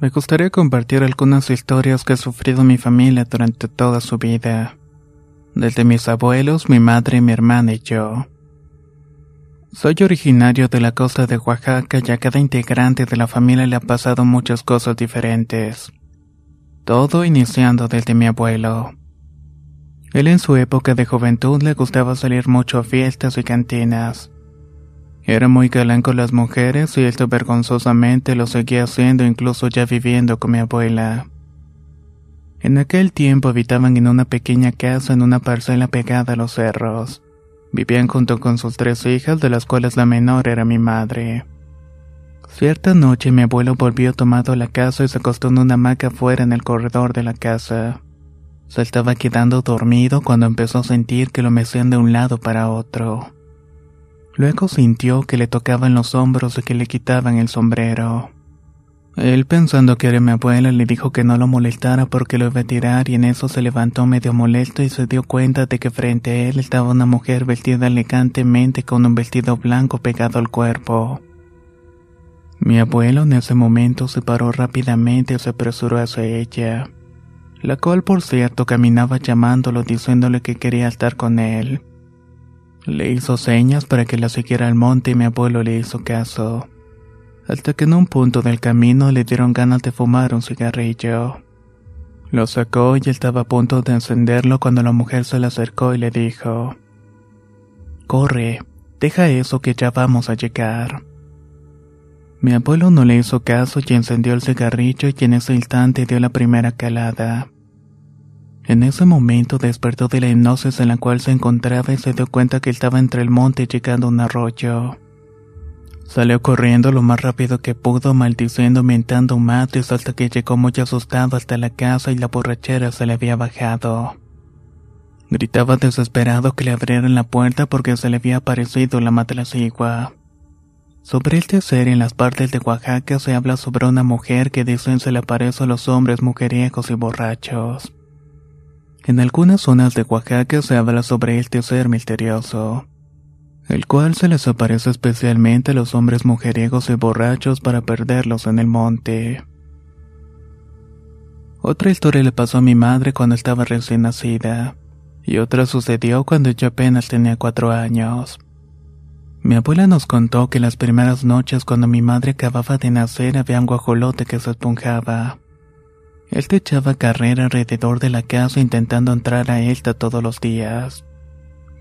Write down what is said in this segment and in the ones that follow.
Me gustaría compartir algunas historias que ha sufrido mi familia durante toda su vida, desde mis abuelos, mi madre, mi hermana y yo. Soy originario de la costa de Oaxaca y a cada integrante de la familia le ha pasado muchas cosas diferentes. Todo iniciando desde mi abuelo. Él en su época de juventud le gustaba salir mucho a fiestas y cantinas. Era muy galán con las mujeres y esto vergonzosamente lo seguía haciendo incluso ya viviendo con mi abuela. En aquel tiempo habitaban en una pequeña casa en una parcela pegada a los cerros. Vivían junto con sus tres hijas, de las cuales la menor era mi madre. Cierta noche mi abuelo volvió tomado a la casa y se acostó en una hamaca fuera en el corredor de la casa. Se estaba quedando dormido cuando empezó a sentir que lo mecían de un lado para otro. Luego sintió que le tocaban los hombros y que le quitaban el sombrero. Él pensando que era mi abuela le dijo que no lo molestara porque lo iba a tirar y en eso se levantó medio molesto y se dio cuenta de que frente a él estaba una mujer vestida elegantemente con un vestido blanco pegado al cuerpo. Mi abuelo en ese momento se paró rápidamente y se apresuró hacia ella, la cual por cierto caminaba llamándolo diciéndole que quería estar con él. Le hizo señas para que la siguiera al monte y mi abuelo le hizo caso. Hasta que en un punto del camino le dieron ganas de fumar un cigarrillo. Lo sacó y estaba a punto de encenderlo cuando la mujer se le acercó y le dijo, Corre, deja eso que ya vamos a llegar. Mi abuelo no le hizo caso y encendió el cigarrillo y en ese instante dio la primera calada. En ese momento despertó de la hipnosis en la cual se encontraba y se dio cuenta que estaba entre el monte llegando a un arroyo. Salió corriendo lo más rápido que pudo, maldiciendo, mentando madres hasta que llegó muy asustado hasta la casa y la borrachera se le había bajado. Gritaba desesperado que le abrieran la puerta porque se le había aparecido la matlacigua. Sobre este ser en las partes de Oaxaca se habla sobre una mujer que dicen se le aparece a los hombres mujeriegos y borrachos. En algunas zonas de Oaxaca se habla sobre este ser misterioso, el cual se les aparece especialmente a los hombres mujeriegos y borrachos para perderlos en el monte. Otra historia le pasó a mi madre cuando estaba recién nacida, y otra sucedió cuando yo apenas tenía cuatro años. Mi abuela nos contó que las primeras noches cuando mi madre acababa de nacer había un guajolote que se esponjaba. Él te echaba carrera alrededor de la casa intentando entrar a esta todos los días.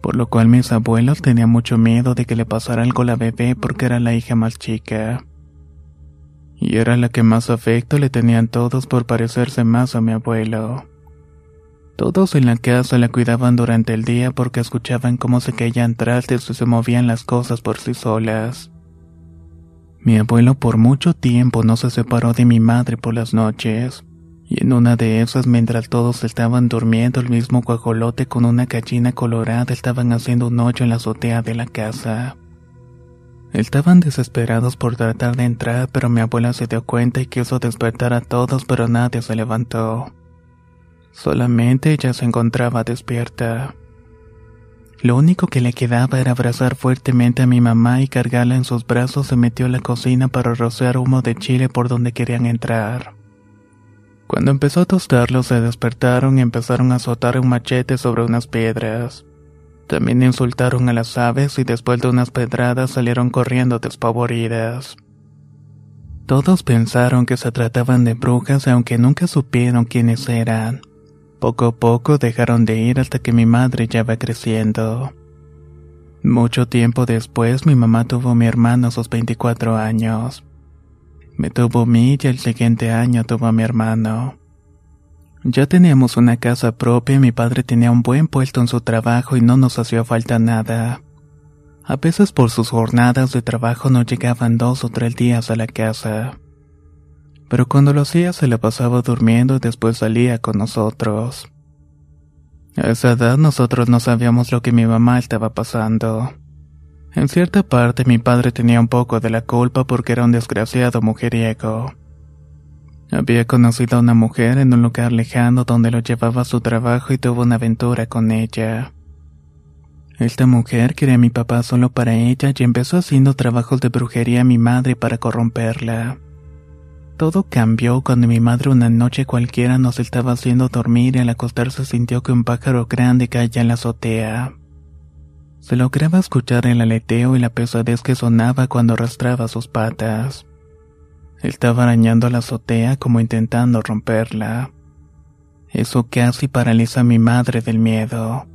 Por lo cual mis abuelos tenían mucho miedo de que le pasara algo la bebé porque era la hija más chica. Y era la que más afecto le tenían todos por parecerse más a mi abuelo. Todos en la casa la cuidaban durante el día porque escuchaban cómo se caían trastes y se movían las cosas por sí solas. Mi abuelo por mucho tiempo no se separó de mi madre por las noches y en una de esas, mientras todos estaban durmiendo, el mismo guajolote con una gallina colorada estaban haciendo un hoyo en la azotea de la casa. Estaban desesperados por tratar de entrar, pero mi abuela se dio cuenta y quiso despertar a todos, pero nadie se levantó. Solamente ella se encontraba despierta. Lo único que le quedaba era abrazar fuertemente a mi mamá y cargarla en sus brazos se metió a la cocina para rociar humo de chile por donde querían entrar. Cuando empezó a tostarlos se despertaron y empezaron a azotar un machete sobre unas piedras. También insultaron a las aves y después de unas pedradas salieron corriendo despavoridas. Todos pensaron que se trataban de brujas aunque nunca supieron quiénes eran. Poco a poco dejaron de ir hasta que mi madre ya va creciendo. Mucho tiempo después mi mamá tuvo a mi hermano a sus 24 años. Me tuvo a mí y el siguiente año tuvo a mi hermano. Ya teníamos una casa propia y mi padre tenía un buen puesto en su trabajo y no nos hacía falta nada. A veces por sus jornadas de trabajo no llegaban dos o tres días a la casa. Pero cuando lo hacía se la pasaba durmiendo y después salía con nosotros. A esa edad nosotros no sabíamos lo que mi mamá estaba pasando. En cierta parte mi padre tenía un poco de la culpa porque era un desgraciado mujeriego. Había conocido a una mujer en un lugar lejano donde lo llevaba a su trabajo y tuvo una aventura con ella. Esta mujer quería a mi papá solo para ella y empezó haciendo trabajos de brujería a mi madre para corromperla. Todo cambió cuando mi madre una noche cualquiera nos estaba haciendo dormir y al acostarse sintió que un pájaro grande caía en la azotea. Se lograba escuchar el aleteo y la pesadez que sonaba cuando arrastraba sus patas. Estaba arañando la azotea como intentando romperla. Eso casi paraliza a mi madre del miedo.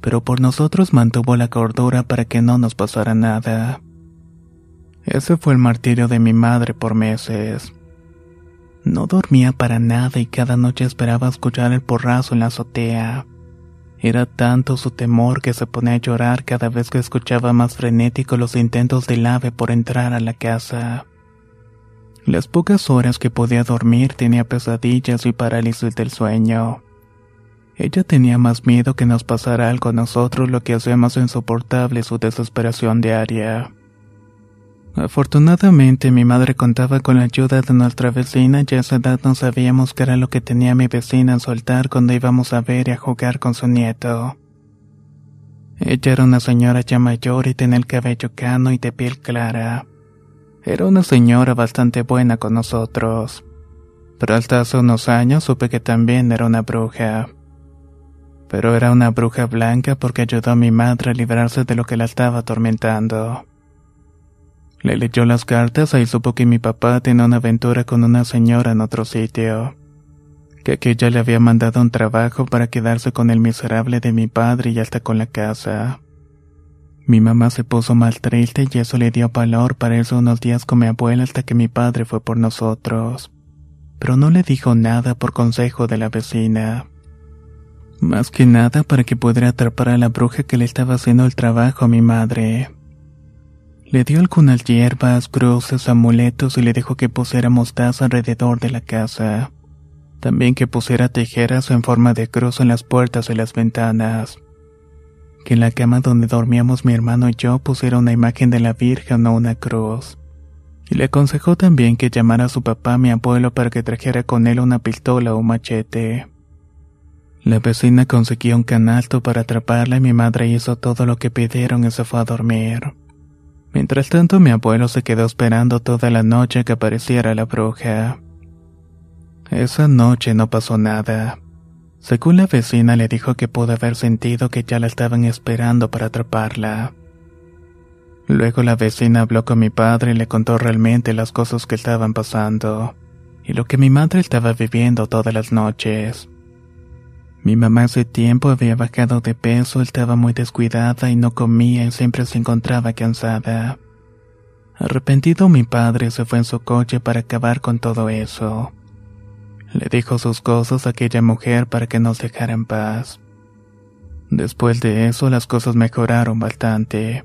Pero por nosotros mantuvo la cordura para que no nos pasara nada. Ese fue el martirio de mi madre por meses. No dormía para nada y cada noche esperaba escuchar el porrazo en la azotea. Era tanto su temor que se ponía a llorar cada vez que escuchaba más frenéticos los intentos del ave por entrar a la casa. Las pocas horas que podía dormir tenía pesadillas y parálisis del sueño. Ella tenía más miedo que nos pasara algo a nosotros, lo que hacía más insoportable su desesperación diaria. Afortunadamente mi madre contaba con la ayuda de nuestra vecina y a esa edad no sabíamos qué era lo que tenía mi vecina en su altar cuando íbamos a ver y a jugar con su nieto. Ella era una señora ya mayor y tenía el cabello cano y de piel clara. Era una señora bastante buena con nosotros. Pero hasta hace unos años supe que también era una bruja. Pero era una bruja blanca porque ayudó a mi madre a librarse de lo que la estaba atormentando. Le leyó las cartas y supo que mi papá tenía una aventura con una señora en otro sitio. Que aquella le había mandado un trabajo para quedarse con el miserable de mi padre y hasta con la casa. Mi mamá se puso mal triste y eso le dio valor para irse unos días con mi abuela hasta que mi padre fue por nosotros. Pero no le dijo nada por consejo de la vecina. Más que nada para que pudiera atrapar a la bruja que le estaba haciendo el trabajo a mi madre. Le dio algunas hierbas, cruces, amuletos y le dijo que pusiera mostaza alrededor de la casa. También que pusiera tijeras en forma de cruz en las puertas y las ventanas que en la cama donde dormíamos mi hermano y yo pusiera una imagen de la Virgen o una cruz. Y le aconsejó también que llamara a su papá, mi abuelo, para que trajera con él una pistola o un machete. La vecina consiguió un canasto para atraparla y mi madre hizo todo lo que pidieron y se fue a dormir. Mientras tanto, mi abuelo se quedó esperando toda la noche que apareciera la bruja. Esa noche no pasó nada. Según la vecina le dijo que pudo haber sentido que ya la estaban esperando para atraparla. Luego la vecina habló con mi padre y le contó realmente las cosas que estaban pasando y lo que mi madre estaba viviendo todas las noches. Mi mamá hace tiempo había bajado de peso, estaba muy descuidada y no comía y siempre se encontraba cansada. Arrepentido mi padre se fue en su coche para acabar con todo eso. Le dijo sus cosas a aquella mujer para que nos dejara en paz. Después de eso las cosas mejoraron bastante.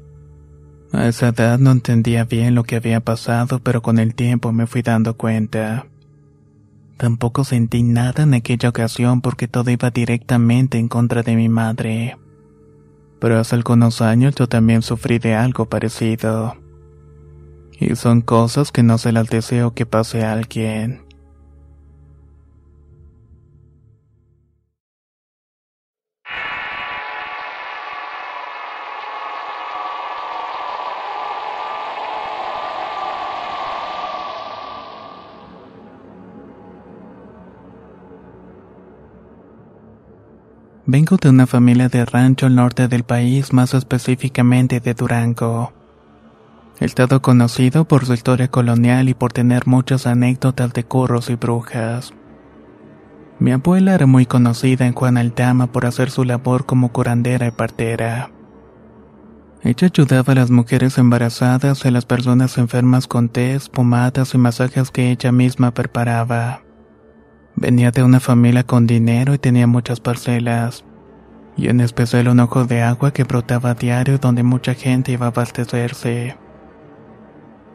A esa edad no entendía bien lo que había pasado, pero con el tiempo me fui dando cuenta. Tampoco sentí nada en aquella ocasión porque todo iba directamente en contra de mi madre. Pero hace algunos años yo también sufrí de algo parecido. Y son cosas que no se las deseo que pase a alguien. Vengo de una familia de rancho al norte del país, más específicamente de Durango. Estado conocido por su historia colonial y por tener muchas anécdotas de curros y brujas. Mi abuela era muy conocida en Juan Altama por hacer su labor como curandera y partera. Ella ayudaba a las mujeres embarazadas y a las personas enfermas con tés, pomadas y masajes que ella misma preparaba. Venía de una familia con dinero y tenía muchas parcelas, y en especial un ojo de agua que brotaba a diario donde mucha gente iba a abastecerse.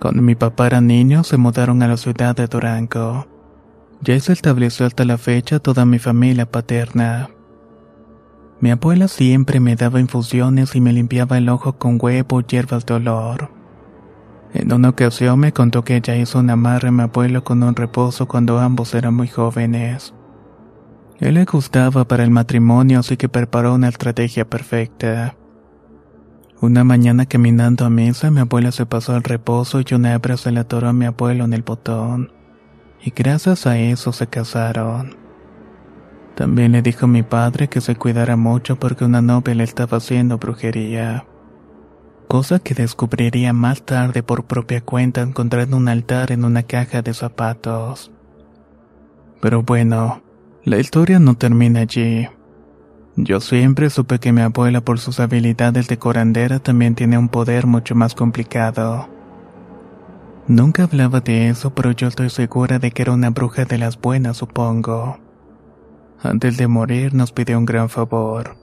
Cuando mi papá era niño se mudaron a la ciudad de Durango. Ya se estableció hasta la fecha toda mi familia paterna. Mi abuela siempre me daba infusiones y me limpiaba el ojo con huevo y hierbas de olor. En una ocasión me contó que ella hizo un amarre a mi abuelo con un reposo cuando ambos eran muy jóvenes. Él le gustaba para el matrimonio, así que preparó una estrategia perfecta. Una mañana caminando a misa, mi abuela se pasó al reposo y una hebra se le atoró a mi abuelo en el botón. Y gracias a eso se casaron. También le dijo a mi padre que se cuidara mucho porque una novia le estaba haciendo brujería. Cosa que descubriría más tarde por propia cuenta encontrando un altar en una caja de zapatos. Pero bueno, la historia no termina allí. Yo siempre supe que mi abuela por sus habilidades de corandera también tiene un poder mucho más complicado. Nunca hablaba de eso, pero yo estoy segura de que era una bruja de las buenas, supongo. Antes de morir nos pidió un gran favor.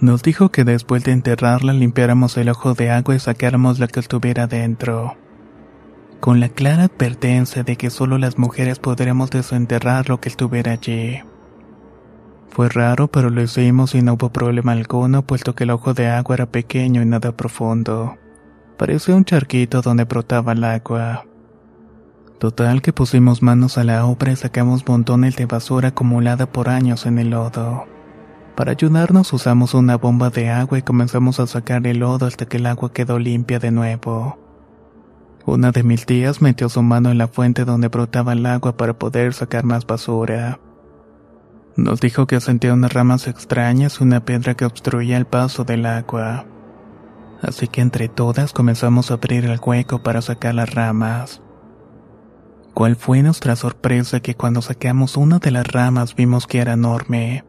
Nos dijo que después de enterrarla limpiáramos el ojo de agua y sacáramos lo que estuviera dentro. Con la clara advertencia de que solo las mujeres podríamos desenterrar lo que estuviera allí. Fue raro, pero lo hicimos y no hubo problema alguno, puesto que el ojo de agua era pequeño y nada profundo. Parecía un charquito donde brotaba el agua. Total que pusimos manos a la obra y sacamos montones de basura acumulada por años en el lodo. Para ayudarnos usamos una bomba de agua y comenzamos a sacar el lodo hasta que el agua quedó limpia de nuevo. Una de mis tías metió su mano en la fuente donde brotaba el agua para poder sacar más basura. Nos dijo que sentía unas ramas extrañas y una piedra que obstruía el paso del agua. Así que entre todas comenzamos a abrir el hueco para sacar las ramas. ¿Cuál fue nuestra sorpresa que cuando sacamos una de las ramas vimos que era enorme?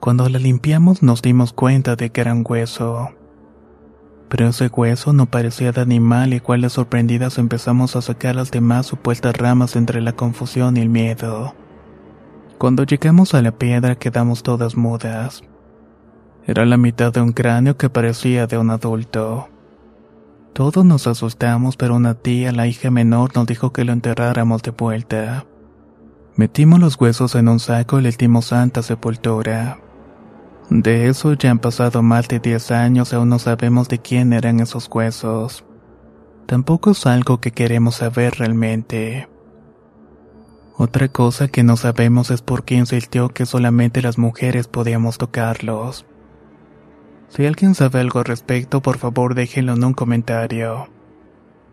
Cuando la limpiamos nos dimos cuenta de que era un hueso. Pero ese hueso no parecía de animal y cual sorprendidas empezamos a sacar las demás supuestas ramas entre la confusión y el miedo. Cuando llegamos a la piedra quedamos todas mudas. Era la mitad de un cráneo que parecía de un adulto. Todos nos asustamos, pero una tía, la hija menor, nos dijo que lo enterráramos de vuelta. Metimos los huesos en un saco y le dimos santa sepultura. De eso ya han pasado más de 10 años y aún no sabemos de quién eran esos huesos. Tampoco es algo que queremos saber realmente. Otra cosa que no sabemos es por qué insistió que solamente las mujeres podíamos tocarlos. Si alguien sabe algo al respecto, por favor déjenlo en un comentario.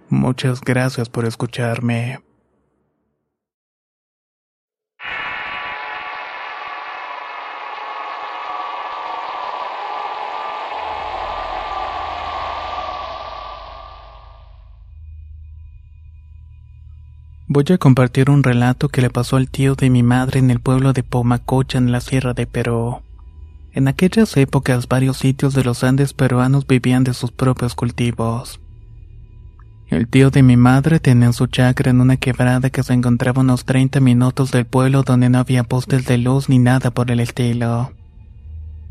Muchas gracias por escucharme. Voy a compartir un relato que le pasó al tío de mi madre en el pueblo de Pomacocha en la Sierra de Perú. En aquellas épocas varios sitios de los Andes peruanos vivían de sus propios cultivos. El tío de mi madre tenía su chacra en una quebrada que se encontraba a unos 30 minutos del pueblo donde no había postes de luz ni nada por el estilo.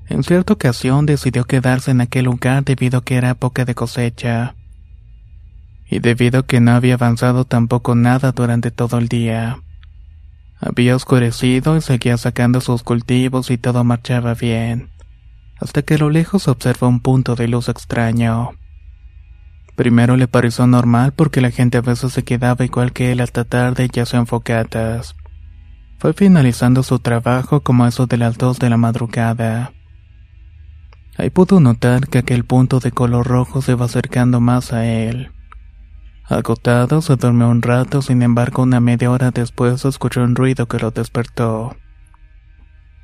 En cierta ocasión decidió quedarse en aquel lugar debido a que era época de cosecha. Y debido a que no había avanzado tampoco nada durante todo el día. Había oscurecido y seguía sacando sus cultivos y todo marchaba bien, hasta que a lo lejos observó un punto de luz extraño. Primero le pareció normal porque la gente a veces se quedaba igual que él hasta tarde ya se enfocatas. Fue finalizando su trabajo como eso de las dos de la madrugada. Ahí pudo notar que aquel punto de color rojo se va acercando más a él. Agotado, se durmió un rato, sin embargo, una media hora después escuchó un ruido que lo despertó.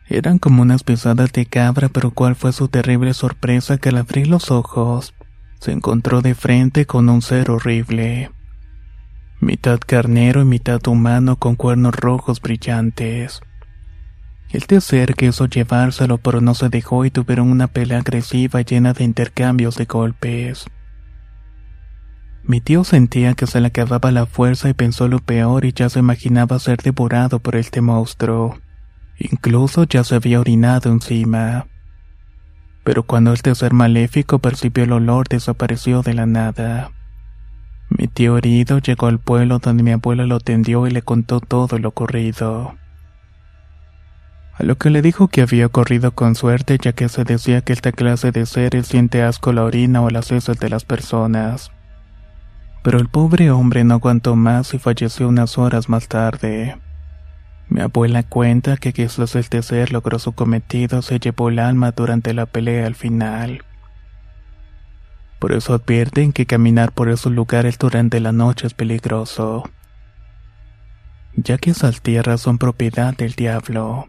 Eran como unas pisadas de cabra, pero cuál fue su terrible sorpresa que al abrir los ojos se encontró de frente con un ser horrible. Mitad carnero y mitad humano con cuernos rojos brillantes. El ser quiso llevárselo, pero no se dejó y tuvieron una pelea agresiva llena de intercambios de golpes. Mi tío sentía que se le acababa la fuerza y pensó lo peor y ya se imaginaba ser devorado por este monstruo. Incluso ya se había orinado encima. Pero cuando este ser maléfico percibió el olor desapareció de la nada. Mi tío herido llegó al pueblo donde mi abuela lo tendió y le contó todo lo ocurrido. A lo que le dijo que había ocurrido con suerte ya que se decía que esta clase de seres siente asco la orina o las heces de las personas. Pero el pobre hombre no aguantó más y falleció unas horas más tarde. Mi abuela cuenta que quizás este ser logró su cometido, se llevó el alma durante la pelea al final. Por eso advierten que caminar por esos lugares durante la noche es peligroso, ya que esas tierras son propiedad del diablo.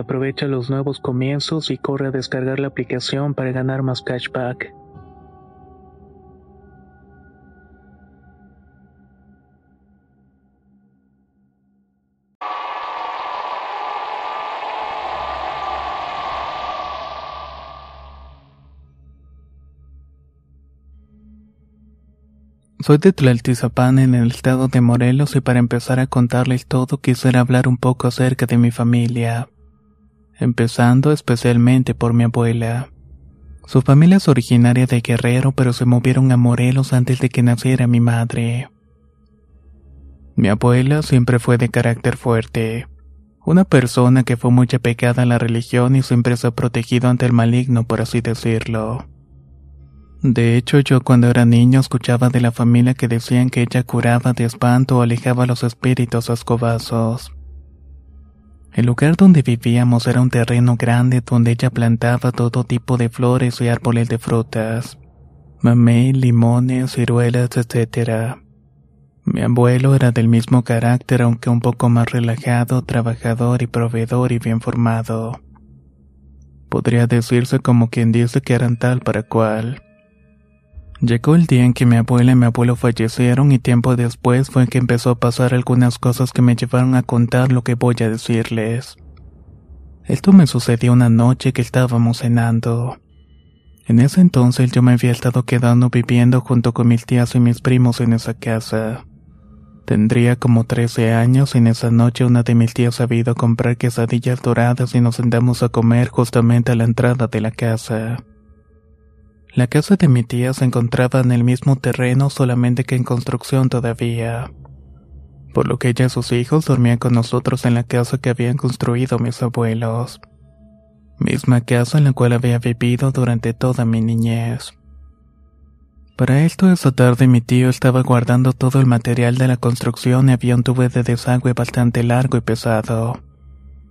Aprovecha los nuevos comienzos y corre a descargar la aplicación para ganar más cashback. Soy de Tlaltizapán en el estado de Morelos y para empezar a contarles todo quisiera hablar un poco acerca de mi familia empezando especialmente por mi abuela. Su familia es originaria de Guerrero, pero se movieron a Morelos antes de que naciera mi madre. Mi abuela siempre fue de carácter fuerte, una persona que fue muy apegada a la religión y siempre se ha protegido ante el maligno, por así decirlo. De hecho, yo cuando era niño escuchaba de la familia que decían que ella curaba de espanto o alejaba a los espíritus ascobazos. El lugar donde vivíamos era un terreno grande donde ella plantaba todo tipo de flores y árboles de frutas, mamey, limones, ciruelas, etc. Mi abuelo era del mismo carácter aunque un poco más relajado, trabajador y proveedor y bien formado. Podría decirse como quien dice que eran tal para cual. Llegó el día en que mi abuela y mi abuelo fallecieron y tiempo después fue que empezó a pasar algunas cosas que me llevaron a contar lo que voy a decirles. Esto me sucedió una noche que estábamos cenando. En ese entonces yo me había estado quedando viviendo junto con mis tías y mis primos en esa casa. Tendría como 13 años y en esa noche una de mis tías había ido a comprar quesadillas doradas y nos sentamos a comer justamente a la entrada de la casa. La casa de mi tía se encontraba en el mismo terreno solamente que en construcción todavía, por lo que ella y sus hijos dormían con nosotros en la casa que habían construido mis abuelos, misma casa en la cual había vivido durante toda mi niñez. Para esto esa tarde mi tío estaba guardando todo el material de la construcción y había un tubo de desagüe bastante largo y pesado.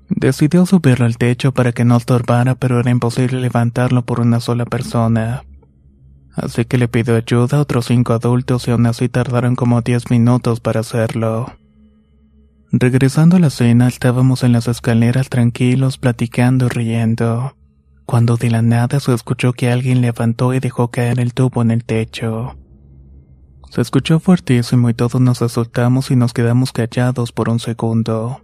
Decidió subirlo al techo para que no estorbara, pero era imposible levantarlo por una sola persona así que le pidió ayuda a otros cinco adultos y aún así tardaron como diez minutos para hacerlo. Regresando a la cena, estábamos en las escaleras tranquilos, platicando y riendo, cuando de la nada se escuchó que alguien levantó y dejó caer el tubo en el techo. Se escuchó fuertísimo y todos nos asustamos y nos quedamos callados por un segundo.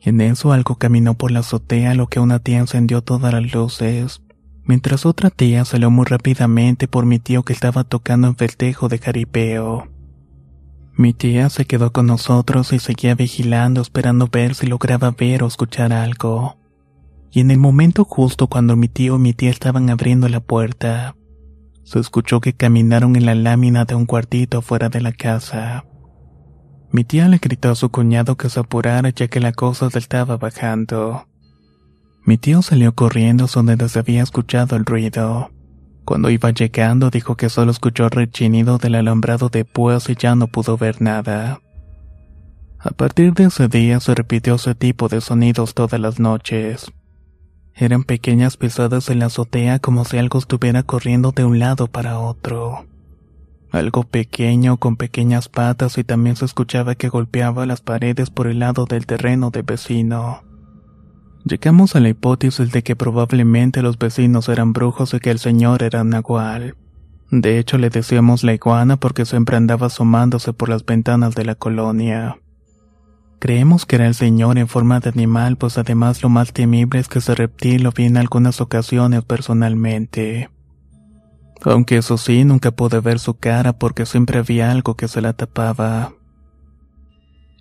En eso algo caminó por la azotea, lo que una tía encendió todas las luces mientras otra tía salió muy rápidamente por mi tío que estaba tocando en festejo de jaripeo. Mi tía se quedó con nosotros y seguía vigilando esperando ver si lograba ver o escuchar algo. Y en el momento justo cuando mi tío y mi tía estaban abriendo la puerta, se escuchó que caminaron en la lámina de un cuartito fuera de la casa. Mi tía le gritó a su cuñado que se apurara ya que la cosa se estaba bajando. Mi tío salió corriendo donde se había escuchado el ruido. Cuando iba llegando dijo que solo escuchó el rechinido del alambrado de púas y ya no pudo ver nada. A partir de ese día se repitió ese tipo de sonidos todas las noches. Eran pequeñas pisadas en la azotea como si algo estuviera corriendo de un lado para otro. Algo pequeño con pequeñas patas y también se escuchaba que golpeaba las paredes por el lado del terreno de vecino. Llegamos a la hipótesis de que probablemente los vecinos eran brujos y que el señor era nahual. De hecho, le decíamos la iguana porque siempre andaba asomándose por las ventanas de la colonia. Creemos que era el señor en forma de animal, pues además lo más temible es que ese reptil lo vi en algunas ocasiones personalmente. Aunque eso sí, nunca pude ver su cara porque siempre había algo que se la tapaba.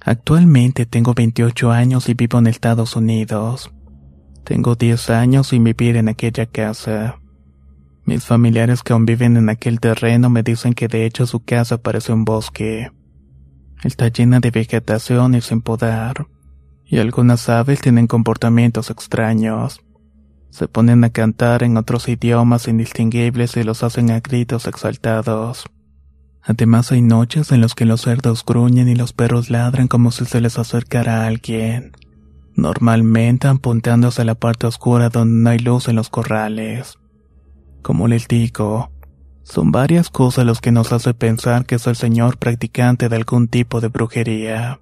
Actualmente tengo 28 años y vivo en Estados Unidos. Tengo 10 años sin vivir en aquella casa. Mis familiares que aún viven en aquel terreno me dicen que de hecho su casa parece un bosque. Está llena de vegetación y sin podar. Y algunas aves tienen comportamientos extraños. Se ponen a cantar en otros idiomas indistinguibles y los hacen a gritos exaltados. Además hay noches en las que los cerdos gruñen y los perros ladran como si se les acercara a alguien. Normalmente apuntándose a la parte oscura donde no hay luz en los corrales. Como les digo, son varias cosas los que nos hace pensar que es el señor practicante de algún tipo de brujería.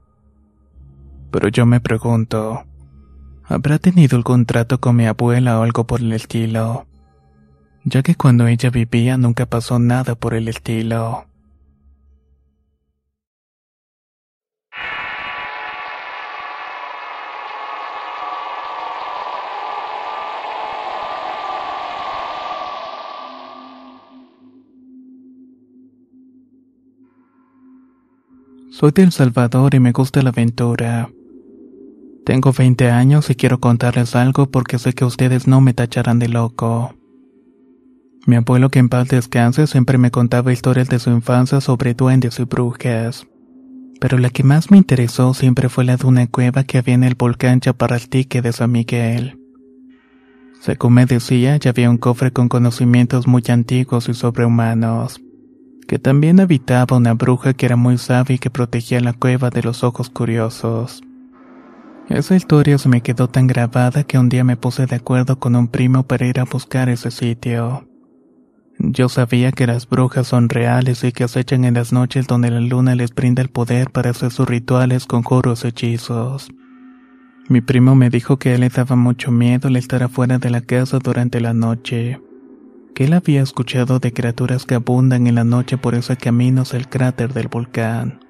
Pero yo me pregunto, ¿habrá tenido algún trato con mi abuela o algo por el estilo? Ya que cuando ella vivía nunca pasó nada por el estilo. Soy de El Salvador y me gusta la aventura. Tengo 20 años y quiero contarles algo porque sé que ustedes no me tacharán de loco. Mi abuelo que en paz descanse siempre me contaba historias de su infancia sobre duendes y brujas. Pero la que más me interesó siempre fue la de una cueva que había en el volcán Chaparraltique de San Miguel. Según me decía, ya había un cofre con conocimientos muy antiguos y sobrehumanos que también habitaba una bruja que era muy sabia y que protegía la cueva de los ojos curiosos. Esa historia se me quedó tan grabada que un día me puse de acuerdo con un primo para ir a buscar ese sitio. Yo sabía que las brujas son reales y que acechan en las noches donde la luna les brinda el poder para hacer sus rituales, conjuros hechizos. Mi primo me dijo que a él le daba mucho miedo el estar afuera de la casa durante la noche que él había escuchado de criaturas que abundan en la noche por ese camino hacia el cráter del volcán.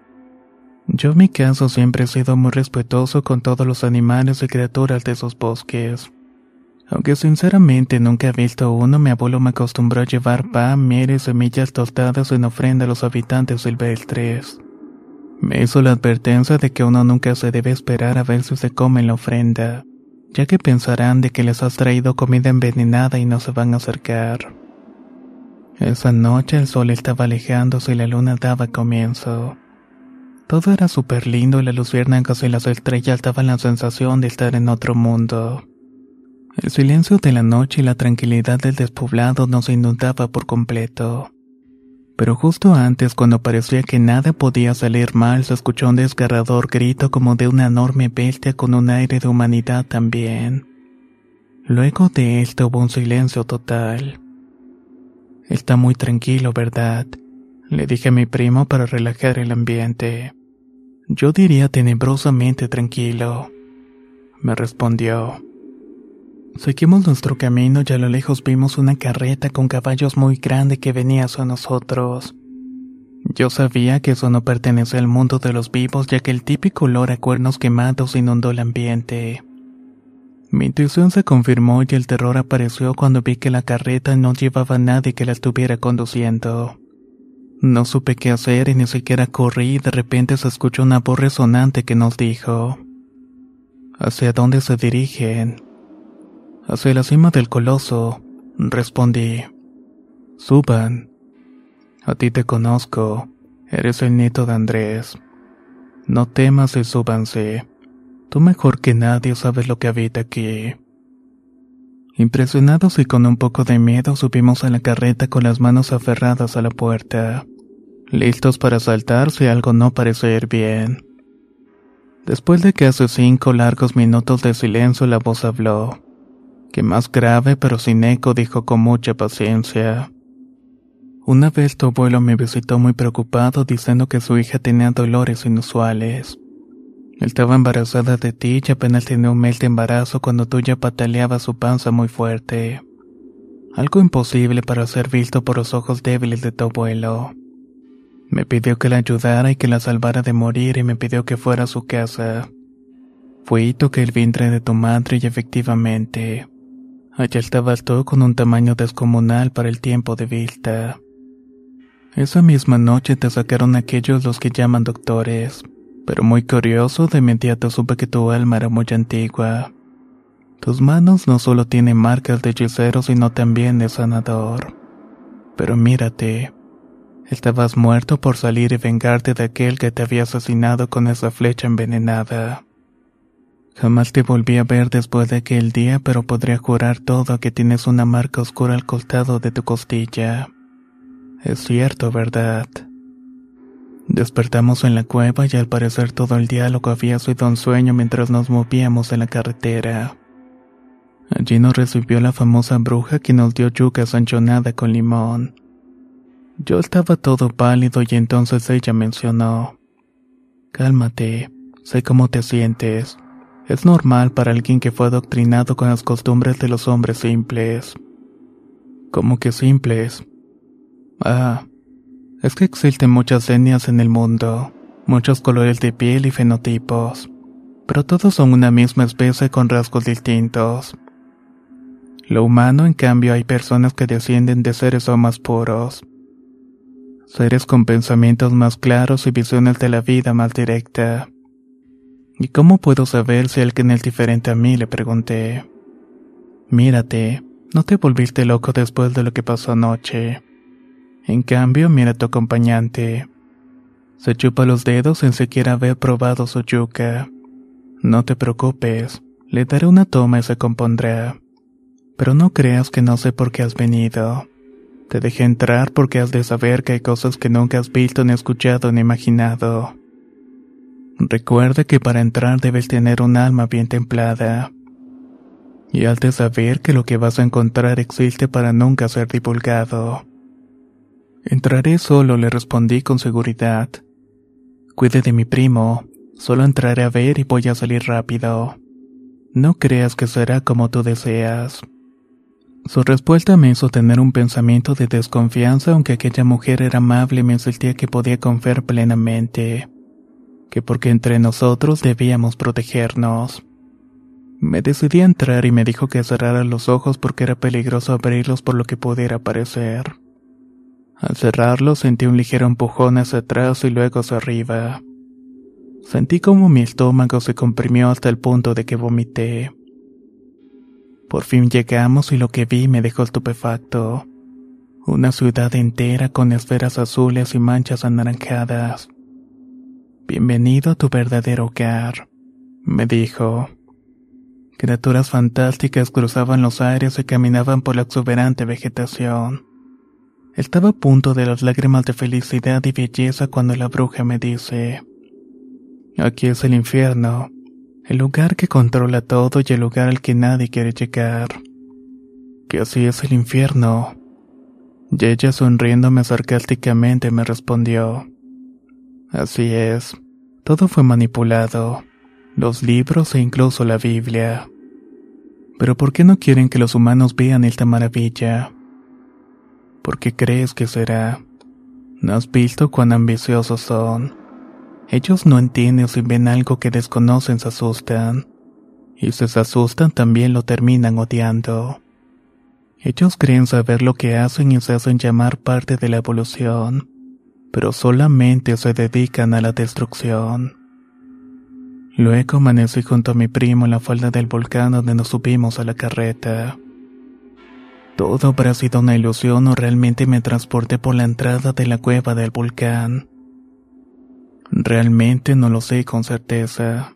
Yo en mi caso siempre he sido muy respetuoso con todos los animales y criaturas de esos bosques. Aunque sinceramente nunca he visto uno, mi abuelo me acostumbró a llevar pan, miel y semillas tostadas en ofrenda a los habitantes silvestres. Me hizo la advertencia de que uno nunca se debe esperar a ver si se come la ofrenda, ya que pensarán de que les has traído comida envenenada y no se van a acercar. Esa noche el sol estaba alejándose y la luna daba comienzo. Todo era súper lindo y las luciérnagas y las estrellas daban la sensación de estar en otro mundo. El silencio de la noche y la tranquilidad del despoblado nos inundaba por completo. Pero justo antes, cuando parecía que nada podía salir mal, se escuchó un desgarrador grito como de una enorme bestia con un aire de humanidad también. Luego de esto hubo un silencio total. Está muy tranquilo, ¿verdad? Le dije a mi primo para relajar el ambiente. Yo diría tenebrosamente tranquilo. Me respondió. Seguimos nuestro camino y a lo lejos vimos una carreta con caballos muy grande que venía hacia nosotros. Yo sabía que eso no pertenece al mundo de los vivos ya que el típico olor a cuernos quemados inundó el ambiente. Mi intuición se confirmó y el terror apareció cuando vi que la carreta no llevaba a nadie que la estuviera conduciendo. No supe qué hacer y ni siquiera corrí y de repente se escuchó una voz resonante que nos dijo ¿Hacia dónde se dirigen? Hacia la cima del coloso, respondí. Suban. A ti te conozco. Eres el nieto de Andrés. No temas y súbanse. Tú mejor que nadie sabes lo que habita aquí. Impresionados y con un poco de miedo subimos a la carreta con las manos aferradas a la puerta, listos para saltar si algo no parece ir bien. Después de que hace cinco largos minutos de silencio la voz habló que más grave pero sin eco dijo con mucha paciencia. Una vez tu abuelo me visitó muy preocupado diciendo que su hija tenía dolores inusuales. Estaba embarazada de ti y apenas tenía un mes de embarazo cuando tú ya pataleabas su panza muy fuerte. Algo imposible para ser visto por los ojos débiles de tu abuelo. Me pidió que la ayudara y que la salvara de morir y me pidió que fuera a su casa. Fui y toqué el vientre de tu madre y efectivamente, Allá estabas tú con un tamaño descomunal para el tiempo de vista. Esa misma noche te sacaron aquellos los que llaman doctores, pero muy curioso de inmediato supe que tu alma era muy antigua. Tus manos no solo tienen marcas de hechicero, sino también de sanador. Pero mírate, estabas muerto por salir y vengarte de aquel que te había asesinado con esa flecha envenenada. Jamás te volví a ver después de aquel día, pero podría jurar todo que tienes una marca oscura al costado de tu costilla. Es cierto, ¿verdad? Despertamos en la cueva y al parecer todo el diálogo había sido un sueño mientras nos movíamos en la carretera. Allí nos recibió la famosa bruja que nos dio yuca sanchonada con limón. Yo estaba todo pálido y entonces ella mencionó: Cálmate, sé cómo te sientes. Es normal para alguien que fue adoctrinado con las costumbres de los hombres simples. ¿Cómo que simples? Ah, es que existen muchas etnias en el mundo, muchos colores de piel y fenotipos, pero todos son una misma especie con rasgos distintos. Lo humano, en cambio, hay personas que descienden de seres aún más puros, seres con pensamientos más claros y visiones de la vida más directa. ¿Y cómo puedo saber si alguien es diferente a mí? le pregunté. Mírate, no te volviste loco después de lo que pasó anoche. En cambio, mira a tu acompañante. Se chupa los dedos sin siquiera haber probado su yuca. No te preocupes, le daré una toma y se compondrá. Pero no creas que no sé por qué has venido. Te dejé entrar porque has de saber que hay cosas que nunca has visto ni escuchado ni imaginado. Recuerda que para entrar debes tener un alma bien templada. Y has de saber que lo que vas a encontrar existe para nunca ser divulgado. Entraré solo, le respondí con seguridad. Cuide de mi primo, solo entraré a ver y voy a salir rápido. No creas que será como tú deseas. Su respuesta me hizo tener un pensamiento de desconfianza, aunque aquella mujer era amable y me insistía que podía confiar plenamente, que porque entre nosotros debíamos protegernos. Me decidí a entrar y me dijo que cerrara los ojos porque era peligroso abrirlos por lo que pudiera parecer. Al cerrarlos sentí un ligero empujón hacia atrás y luego hacia arriba. Sentí como mi estómago se comprimió hasta el punto de que vomité. Por fin llegamos y lo que vi me dejó estupefacto. Una ciudad entera con esferas azules y manchas anaranjadas. Bienvenido a tu verdadero hogar, me dijo. Criaturas fantásticas cruzaban los aires y caminaban por la exuberante vegetación. Estaba a punto de las lágrimas de felicidad y belleza cuando la bruja me dice, Aquí es el infierno, el lugar que controla todo y el lugar al que nadie quiere llegar. Que así es el infierno. Y ella sonriéndome sarcásticamente me respondió. Así es, todo fue manipulado, los libros e incluso la Biblia. Pero ¿por qué no quieren que los humanos vean esta maravilla? ¿Por qué crees que será? ¿No has visto cuán ambiciosos son? Ellos no entienden si ven algo que desconocen se asustan. Y si se asustan también lo terminan odiando. Ellos creen saber lo que hacen y se hacen llamar parte de la evolución, pero solamente se dedican a la destrucción. Luego amanecí junto a mi primo en la falda del volcán donde nos subimos a la carreta. Todo habrá sido una ilusión o realmente me transporté por la entrada de la cueva del volcán. Realmente no lo sé con certeza.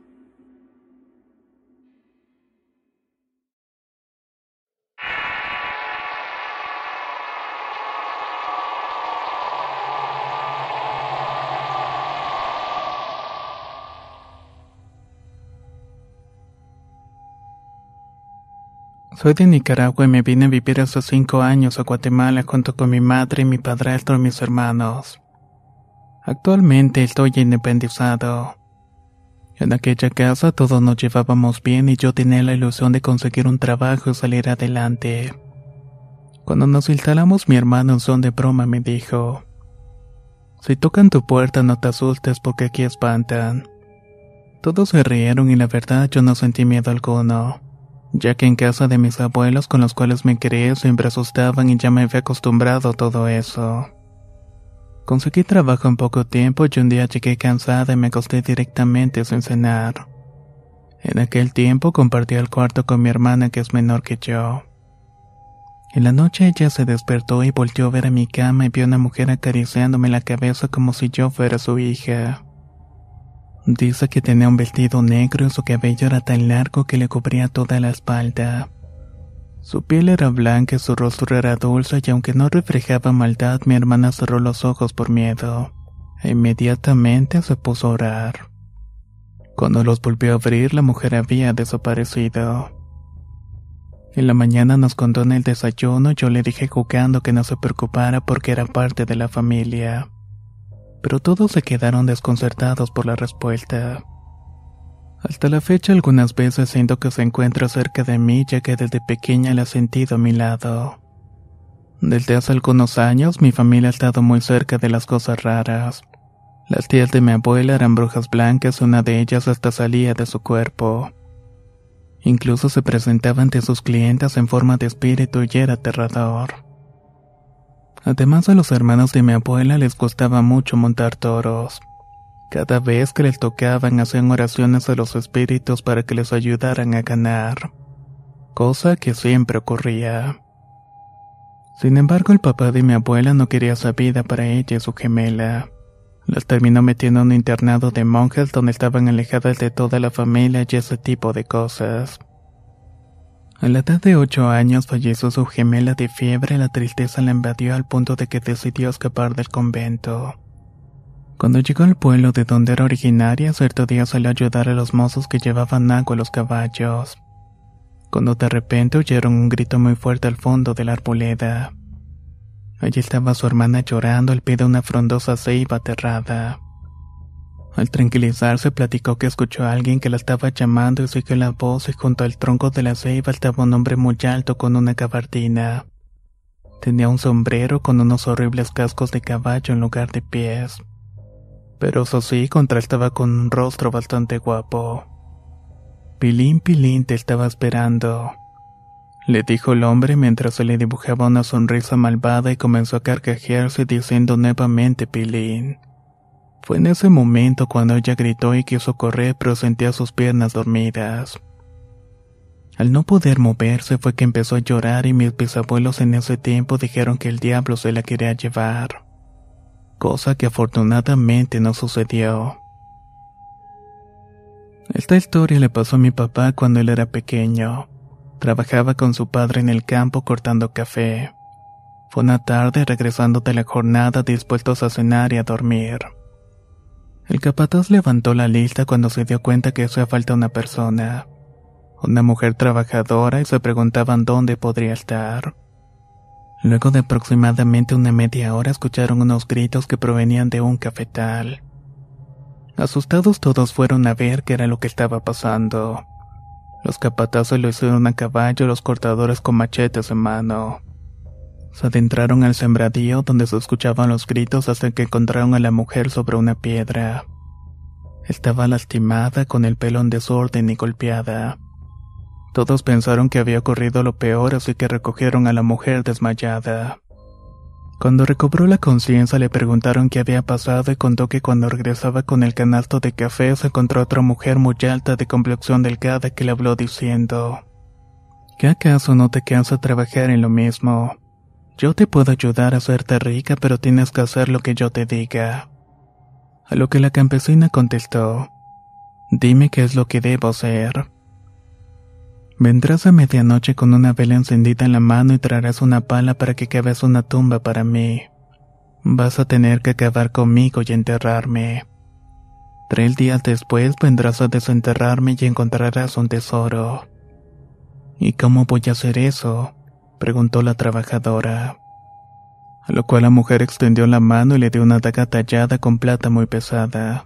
Soy de Nicaragua y me vine a vivir hace cinco años a Guatemala junto con mi madre mi padrastro y mis hermanos. Actualmente estoy independizado. En aquella casa todos nos llevábamos bien y yo tenía la ilusión de conseguir un trabajo y salir adelante. Cuando nos instalamos mi hermano en son de broma me dijo, si tocan tu puerta no te asustes porque aquí espantan. Todos se rieron y la verdad yo no sentí miedo alguno, ya que en casa de mis abuelos con los cuales me crié siempre asustaban y ya me había acostumbrado a todo eso. Conseguí trabajo en poco tiempo y un día llegué cansada y me acosté directamente sin cenar. En aquel tiempo compartí el cuarto con mi hermana que es menor que yo. En la noche ella se despertó y volteó a ver a mi cama y vio a una mujer acariciándome la cabeza como si yo fuera su hija. Dice que tenía un vestido negro y su cabello era tan largo que le cubría toda la espalda. Su piel era blanca y su rostro era dulce y aunque no reflejaba maldad, mi hermana cerró los ojos por miedo. E inmediatamente se puso a orar. Cuando los volvió a abrir, la mujer había desaparecido. En la mañana nos contó en el desayuno, yo le dije jugando que no se preocupara porque era parte de la familia. Pero todos se quedaron desconcertados por la respuesta. Hasta la fecha algunas veces siento que se encuentra cerca de mí ya que desde pequeña la he sentido a mi lado. Desde hace algunos años mi familia ha estado muy cerca de las cosas raras. Las tías de mi abuela eran brujas blancas, una de ellas hasta salía de su cuerpo. Incluso se presentaba ante sus clientes en forma de espíritu y era aterrador. Además a los hermanos de mi abuela les gustaba mucho montar toros. Cada vez que les tocaban hacían oraciones a los espíritus para que les ayudaran a ganar, cosa que siempre ocurría. Sin embargo, el papá de mi abuela no quería esa vida para ella y su gemela. Las terminó metiendo en un internado de monjas donde estaban alejadas de toda la familia y ese tipo de cosas. A la edad de ocho años falleció su gemela de fiebre y la tristeza la invadió al punto de que decidió escapar del convento. Cuando llegó al pueblo de donde era originaria, cierto día salió a ayudar a los mozos que llevaban agua a los caballos. Cuando de repente oyeron un grito muy fuerte al fondo de la arboleda. Allí estaba su hermana llorando al pie de una frondosa ceiba aterrada. Al tranquilizarse platicó que escuchó a alguien que la estaba llamando y siguió la voz y junto al tronco de la ceiba estaba un hombre muy alto con una gabardina. Tenía un sombrero con unos horribles cascos de caballo en lugar de pies. Pero eso sí, contrastaba con un rostro bastante guapo. Pilín Pilín te estaba esperando. Le dijo el hombre mientras se le dibujaba una sonrisa malvada y comenzó a carcajearse diciendo nuevamente Pilín. Fue en ese momento cuando ella gritó y quiso correr pero sentía sus piernas dormidas. Al no poder moverse fue que empezó a llorar y mis bisabuelos en ese tiempo dijeron que el diablo se la quería llevar. Cosa que afortunadamente no sucedió. Esta historia le pasó a mi papá cuando él era pequeño. Trabajaba con su padre en el campo cortando café. Fue una tarde regresando de la jornada dispuestos a cenar y a dormir. El capataz levantó la lista cuando se dio cuenta que hacía falta una persona, una mujer trabajadora y se preguntaban dónde podría estar. Luego de aproximadamente una media hora escucharon unos gritos que provenían de un cafetal. Asustados todos fueron a ver qué era lo que estaba pasando. Los capatazos lo hicieron a caballo, los cortadores con machetes en mano. Se adentraron al sembradío donde se escuchaban los gritos hasta que encontraron a la mujer sobre una piedra. Estaba lastimada, con el pelo en desorden y golpeada. Todos pensaron que había ocurrido lo peor, así que recogieron a la mujer desmayada. Cuando recobró la conciencia le preguntaron qué había pasado y contó que cuando regresaba con el canasto de café se encontró otra mujer muy alta de complexión delgada que le habló diciendo, ¿Qué acaso no te cansa trabajar en lo mismo? Yo te puedo ayudar a hacerte rica, pero tienes que hacer lo que yo te diga. A lo que la campesina contestó, Dime qué es lo que debo hacer. Vendrás a medianoche con una vela encendida en la mano y traerás una pala para que caves una tumba para mí. Vas a tener que acabar conmigo y enterrarme. Tres días después vendrás a desenterrarme y encontrarás un tesoro. ¿Y cómo voy a hacer eso? Preguntó la trabajadora. A lo cual la mujer extendió la mano y le dio una daga tallada con plata muy pesada.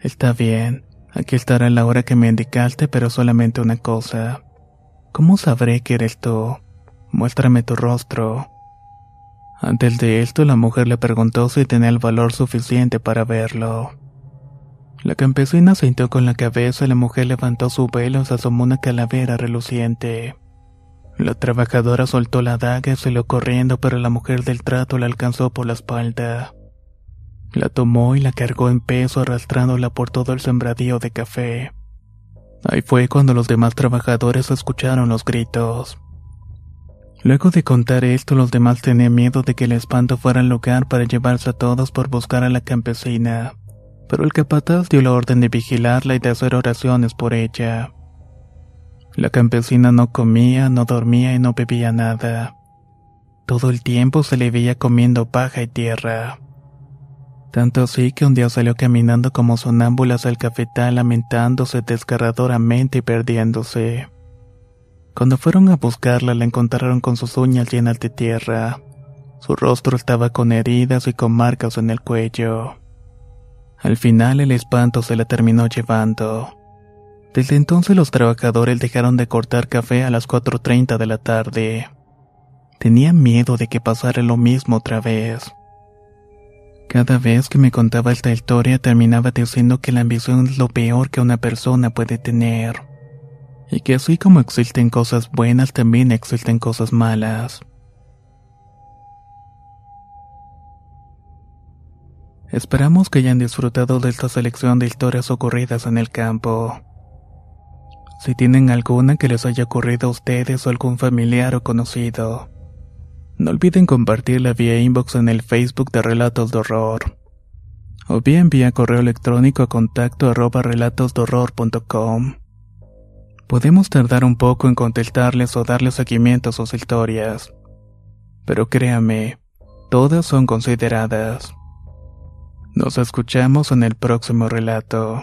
Está bien, aquí estará la hora que me indicaste, pero solamente una cosa. ¿Cómo sabré que eres tú? Muéstrame tu rostro. Antes de esto, la mujer le preguntó si tenía el valor suficiente para verlo. La campesina sintió con la cabeza y la mujer levantó su velo y se asomó una calavera reluciente. La trabajadora soltó la daga y salió corriendo, pero la mujer del trato la alcanzó por la espalda. La tomó y la cargó en peso arrastrándola por todo el sembradío de café. Ahí fue cuando los demás trabajadores escucharon los gritos. Luego de contar esto, los demás tenían miedo de que el espanto fuera al lugar para llevarse a todos por buscar a la campesina, pero el capataz dio la orden de vigilarla y de hacer oraciones por ella. La campesina no comía, no dormía y no bebía nada. Todo el tiempo se le veía comiendo paja y tierra. Tanto así que un día salió caminando como sonámbulas al cafetal lamentándose desgarradoramente y perdiéndose. Cuando fueron a buscarla la encontraron con sus uñas llenas de tierra. Su rostro estaba con heridas y con marcas en el cuello. Al final el espanto se la terminó llevando. Desde entonces los trabajadores dejaron de cortar café a las 4.30 de la tarde. Tenía miedo de que pasara lo mismo otra vez. Cada vez que me contaba esta historia terminaba diciendo que la ambición es lo peor que una persona puede tener. Y que así como existen cosas buenas, también existen cosas malas. Esperamos que hayan disfrutado de esta selección de historias ocurridas en el campo. Si tienen alguna que les haya ocurrido a ustedes o algún familiar o conocido, no olviden compartirla vía inbox en el Facebook de Relatos de Horror. O bien vía correo electrónico a contacto arroba relatosdorror.com. Podemos tardar un poco en contestarles o darles seguimiento a sus historias. Pero créame, todas son consideradas. Nos escuchamos en el próximo relato.